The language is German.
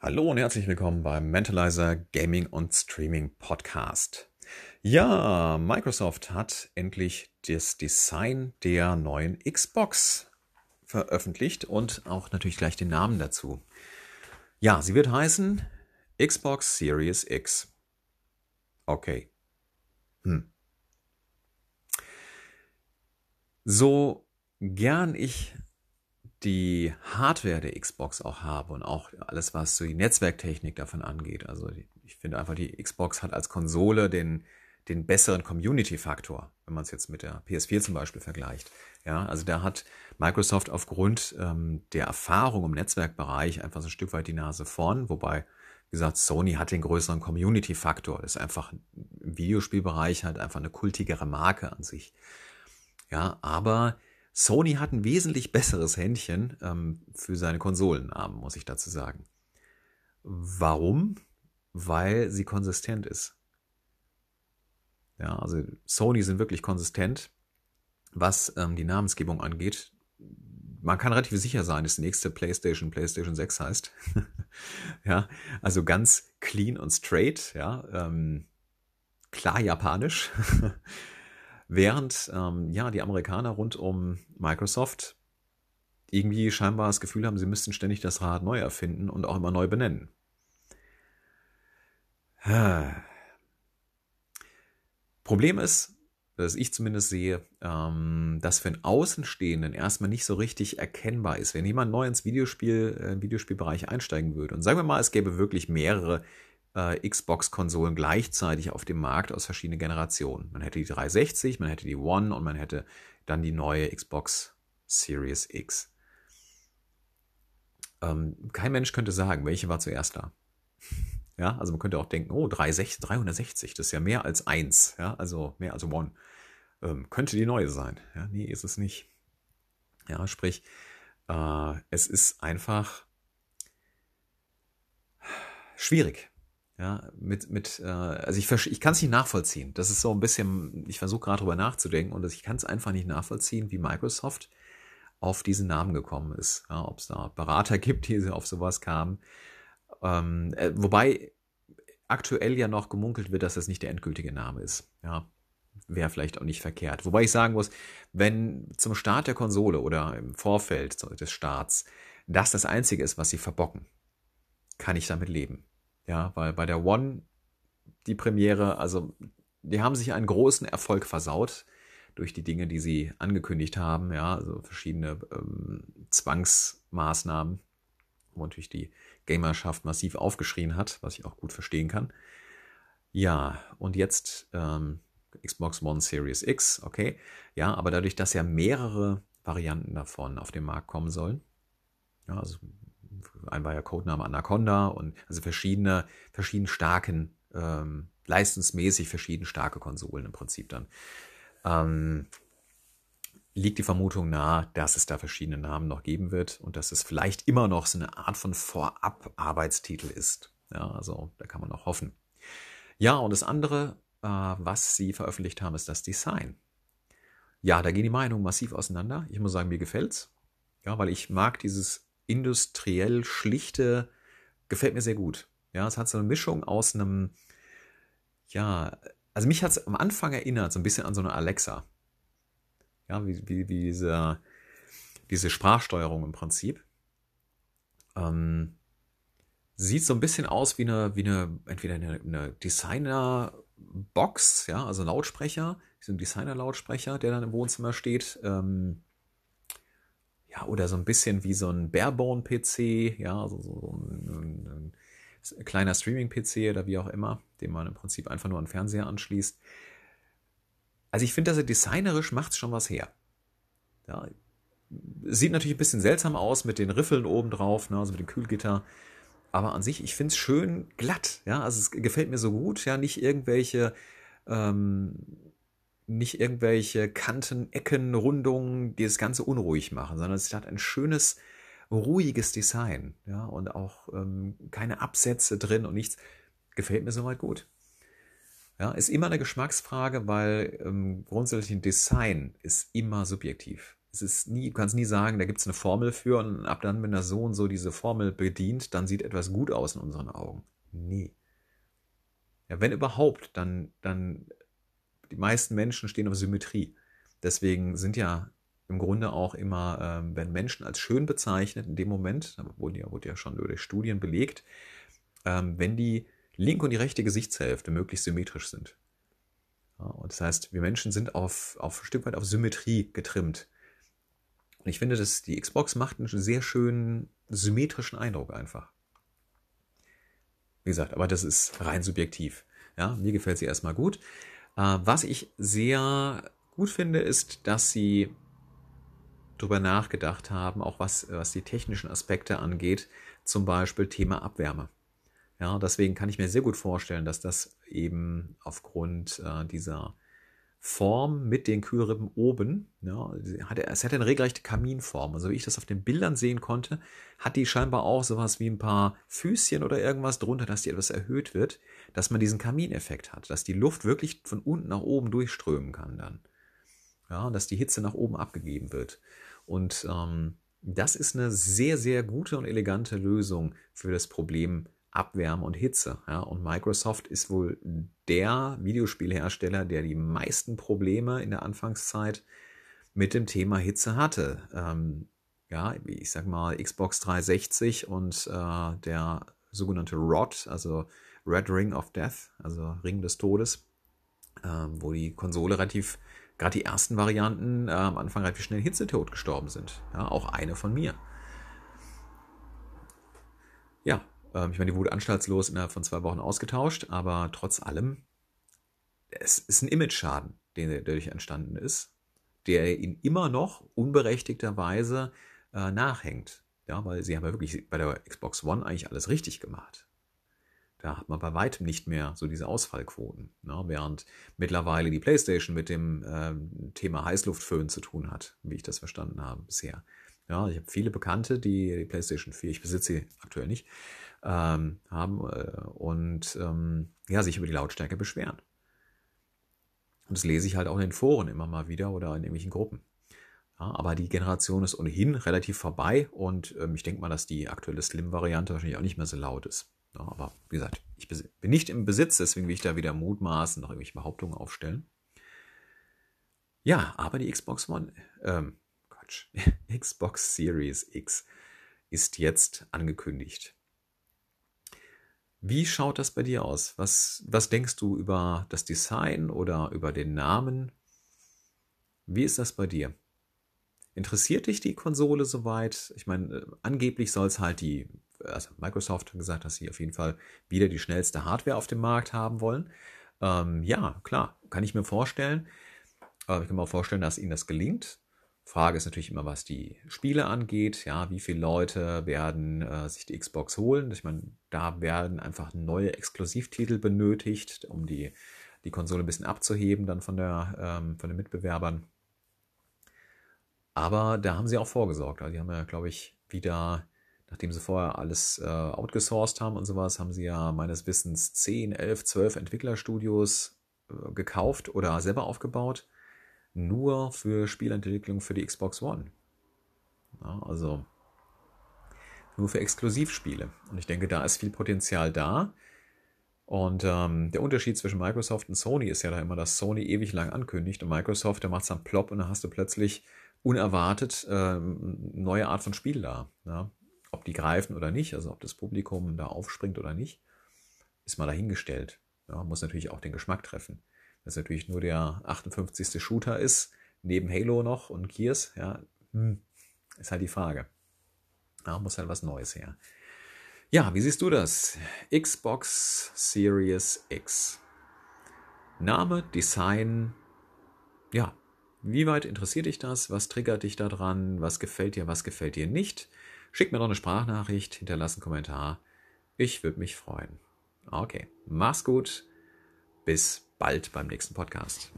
Hallo und herzlich willkommen beim Mentalizer Gaming und Streaming Podcast. Ja, Microsoft hat endlich das Design der neuen Xbox veröffentlicht und auch natürlich gleich den Namen dazu. Ja, sie wird heißen Xbox Series X. Okay. Hm. So gern ich die Hardware der Xbox auch habe und auch alles, was so die Netzwerktechnik davon angeht. Also ich finde einfach, die Xbox hat als Konsole den, den besseren Community-Faktor, wenn man es jetzt mit der PS4 zum Beispiel vergleicht. Ja, also da hat Microsoft aufgrund ähm, der Erfahrung im Netzwerkbereich einfach so ein Stück weit die Nase vorn, wobei, wie gesagt, Sony hat den größeren Community-Faktor, ist einfach im Videospielbereich halt einfach eine kultigere Marke an sich. Ja, aber Sony hat ein wesentlich besseres Händchen ähm, für seine Konsolennamen, muss ich dazu sagen. Warum? Weil sie konsistent ist. Ja, also Sony sind wirklich konsistent, was ähm, die Namensgebung angeht. Man kann relativ sicher sein, dass die nächste PlayStation PlayStation 6 heißt. ja, also ganz clean und straight, ja, ähm, klar japanisch. Während ähm, ja die Amerikaner rund um Microsoft irgendwie scheinbar das Gefühl haben, sie müssten ständig das Rad neu erfinden und auch immer neu benennen. Problem ist, dass ich zumindest sehe, ähm, dass für einen Außenstehenden erstmal nicht so richtig erkennbar ist. Wenn jemand neu ins Videospiel, äh, Videospielbereich einsteigen würde und sagen wir mal, es gäbe wirklich mehrere äh, Xbox-Konsolen gleichzeitig auf dem Markt aus verschiedenen Generationen. Man hätte die 360, man hätte die One und man hätte dann die neue Xbox Series X. Ähm, kein Mensch könnte sagen, welche war zuerst da. Ja, also man könnte auch denken, oh, 360, 360, das ist ja mehr als eins, ja, also mehr als One. Ähm, könnte die neue sein. Ja, nee, ist es nicht. Ja, sprich, äh, es ist einfach schwierig. Ja, mit, mit, äh, also ich, ich kann es nicht nachvollziehen. Das ist so ein bisschen, ich versuche gerade drüber nachzudenken und ich kann es einfach nicht nachvollziehen, wie Microsoft auf diesen Namen gekommen ist. Ja, Ob es da Berater gibt, die auf sowas kamen. Ähm, äh, wobei aktuell ja noch gemunkelt wird, dass das nicht der endgültige Name ist. Ja, wäre vielleicht auch nicht verkehrt. Wobei ich sagen muss, wenn zum Start der Konsole oder im Vorfeld des Starts das das Einzige ist, was sie verbocken, kann ich damit leben. Ja, weil bei der One die Premiere, also die haben sich einen großen Erfolg versaut durch die Dinge, die sie angekündigt haben, ja, also verschiedene ähm, Zwangsmaßnahmen, wo natürlich die Gamerschaft massiv aufgeschrien hat, was ich auch gut verstehen kann. Ja, und jetzt ähm, Xbox One Series X, okay. Ja, aber dadurch, dass ja mehrere Varianten davon auf den Markt kommen sollen, ja, also ein war ja Codename Anaconda und also verschiedene, verschieden starken, ähm, leistungsmäßig verschieden starke Konsolen im Prinzip dann. Ähm, liegt die Vermutung nahe, dass es da verschiedene Namen noch geben wird und dass es vielleicht immer noch so eine Art von Vorab-Arbeitstitel ist. Ja, also da kann man noch hoffen. Ja, und das andere, äh, was sie veröffentlicht haben, ist das Design. Ja, da gehen die Meinungen massiv auseinander. Ich muss sagen, mir gefällt's. Ja, weil ich mag dieses industriell schlichte, gefällt mir sehr gut. Ja, es hat so eine Mischung aus einem, ja, also mich hat es am Anfang erinnert, so ein bisschen an so eine Alexa. Ja, wie, wie, wie diese, diese Sprachsteuerung im Prinzip. Ähm, sieht so ein bisschen aus wie eine, wie eine, entweder eine, eine Designer-Box, ja, also Lautsprecher, so ein Designer-Lautsprecher, der dann im Wohnzimmer steht. Ähm, ja, oder so ein bisschen wie so ein Barebone-PC, ja, also so ein, ein, ein kleiner Streaming-PC oder wie auch immer, den man im Prinzip einfach nur an den Fernseher anschließt. Also ich finde, dass er designerisch macht schon was her. Ja, sieht natürlich ein bisschen seltsam aus mit den Riffeln oben drauf, ne, also mit dem Kühlgitter. Aber an sich, ich finde es schön glatt, ja, also es gefällt mir so gut, ja, nicht irgendwelche ähm, nicht irgendwelche Kanten, Ecken, Rundungen, die das Ganze unruhig machen, sondern es hat ein schönes, ruhiges Design, ja, und auch ähm, keine Absätze drin und nichts. Gefällt mir soweit gut. Ja, ist immer eine Geschmacksfrage, weil ähm, grundsätzlich ein Design ist immer subjektiv. es ist nie, du kannst nie sagen, da gibt es eine Formel für und ab dann, wenn der Sohn so diese Formel bedient, dann sieht etwas gut aus in unseren Augen. Nie. Ja, wenn überhaupt, dann, dann meisten Menschen stehen auf Symmetrie. Deswegen sind ja im Grunde auch immer, ähm, wenn Menschen als schön bezeichnet, in dem Moment, wurde ja, wurde ja schon durch Studien belegt, ähm, wenn die linke und die rechte Gesichtshälfte möglichst symmetrisch sind. Ja, und das heißt, wir Menschen sind auf, auf ein Stück weit auf Symmetrie getrimmt. Und ich finde, dass die Xbox macht einen sehr schönen symmetrischen Eindruck einfach. Wie gesagt, aber das ist rein subjektiv. Ja, mir gefällt sie erstmal gut. Äh, was ich sehr gut finde, ist, dass sie darüber nachgedacht haben, auch was, was die technischen Aspekte angeht, zum Beispiel Thema Abwärme. Ja, deswegen kann ich mir sehr gut vorstellen, dass das eben aufgrund äh, dieser Form mit den Kühlrippen oben, ja, hat, es hat eine regelrechte Kaminform. Also wie ich das auf den Bildern sehen konnte, hat die scheinbar auch sowas wie ein paar Füßchen oder irgendwas drunter, dass die etwas erhöht wird, dass man diesen Kamineffekt hat, dass die Luft wirklich von unten nach oben durchströmen kann dann. Ja, dass die Hitze nach oben abgegeben wird. Und ähm, das ist eine sehr, sehr gute und elegante Lösung für das Problem Abwärme und Hitze. Ja, und Microsoft ist wohl der Videospielhersteller, der die meisten Probleme in der Anfangszeit mit dem Thema Hitze hatte. Ähm, ja, ich sag mal Xbox 360 und äh, der sogenannte ROD, also Red Ring of Death, also Ring des Todes, äh, wo die Konsole relativ, gerade die ersten Varianten äh, am Anfang relativ schnell hitzetod gestorben sind. Ja, auch eine von mir. Ja, ähm, ich meine, die wurde anstaltslos innerhalb von zwei Wochen ausgetauscht, aber trotz allem, es ist ein Image-Schaden, der dadurch entstanden ist, der ihn immer noch unberechtigterweise äh, nachhängt. Ja, weil sie haben ja wirklich bei der Xbox One eigentlich alles richtig gemacht. Da hat man bei weitem nicht mehr so diese Ausfallquoten. Ne? Während mittlerweile die PlayStation mit dem äh, Thema Heißluftföhn zu tun hat, wie ich das verstanden habe bisher. Ja, ich habe viele Bekannte, die die PlayStation 4, ich besitze sie aktuell nicht, ähm, haben äh, und ähm, ja, sich über die Lautstärke beschweren. Und das lese ich halt auch in den Foren immer mal wieder oder in irgendwelchen Gruppen. Ja, aber die Generation ist ohnehin relativ vorbei und ähm, ich denke mal, dass die aktuelle Slim-Variante wahrscheinlich auch nicht mehr so laut ist. Ja, aber wie gesagt, ich bin nicht im Besitz, deswegen will ich da wieder mutmaßen, noch irgendwelche Behauptungen aufstellen. Ja, aber die Xbox One, ähm, Quatsch, Xbox Series X ist jetzt angekündigt. Wie schaut das bei dir aus? Was, was denkst du über das Design oder über den Namen? Wie ist das bei dir? Interessiert dich die Konsole soweit? Ich meine, äh, angeblich soll es halt die, also Microsoft hat gesagt, dass sie auf jeden Fall wieder die schnellste Hardware auf dem Markt haben wollen. Ähm, ja, klar, kann ich mir vorstellen. Aber ich kann mir auch vorstellen, dass ihnen das gelingt. Frage ist natürlich immer, was die Spiele angeht. Ja, wie viele Leute werden äh, sich die Xbox holen? Ich meine, da werden einfach neue Exklusivtitel benötigt, um die, die Konsole ein bisschen abzuheben dann von, der, ähm, von den Mitbewerbern. Aber da haben sie auch vorgesorgt. Also die haben ja, glaube ich, wieder, nachdem sie vorher alles äh, outgesourced haben und sowas, haben sie ja meines Wissens 10, 11, 12 Entwicklerstudios äh, gekauft oder selber aufgebaut nur für Spielentwicklung für die Xbox One. Ja, also nur für Exklusivspiele. Und ich denke, da ist viel Potenzial da. Und ähm, der Unterschied zwischen Microsoft und Sony ist ja da immer, dass Sony ewig lang ankündigt und Microsoft, der macht es dann plopp und dann hast du plötzlich unerwartet äh, neue Art von Spiel da. Ja? Ob die greifen oder nicht, also ob das Publikum da aufspringt oder nicht, ist mal dahingestellt. Ja? Muss natürlich auch den Geschmack treffen das natürlich nur der 58. Shooter ist, neben Halo noch und Gears, ja, hm, ist halt die Frage. Da muss halt was Neues her. Ja, wie siehst du das? Xbox Series X. Name, Design, ja, wie weit interessiert dich das? Was triggert dich daran? Was gefällt dir, was gefällt dir nicht? Schick mir doch eine Sprachnachricht, hinterlass einen Kommentar. Ich würde mich freuen. Okay, mach's gut. Bis bald beim nächsten Podcast.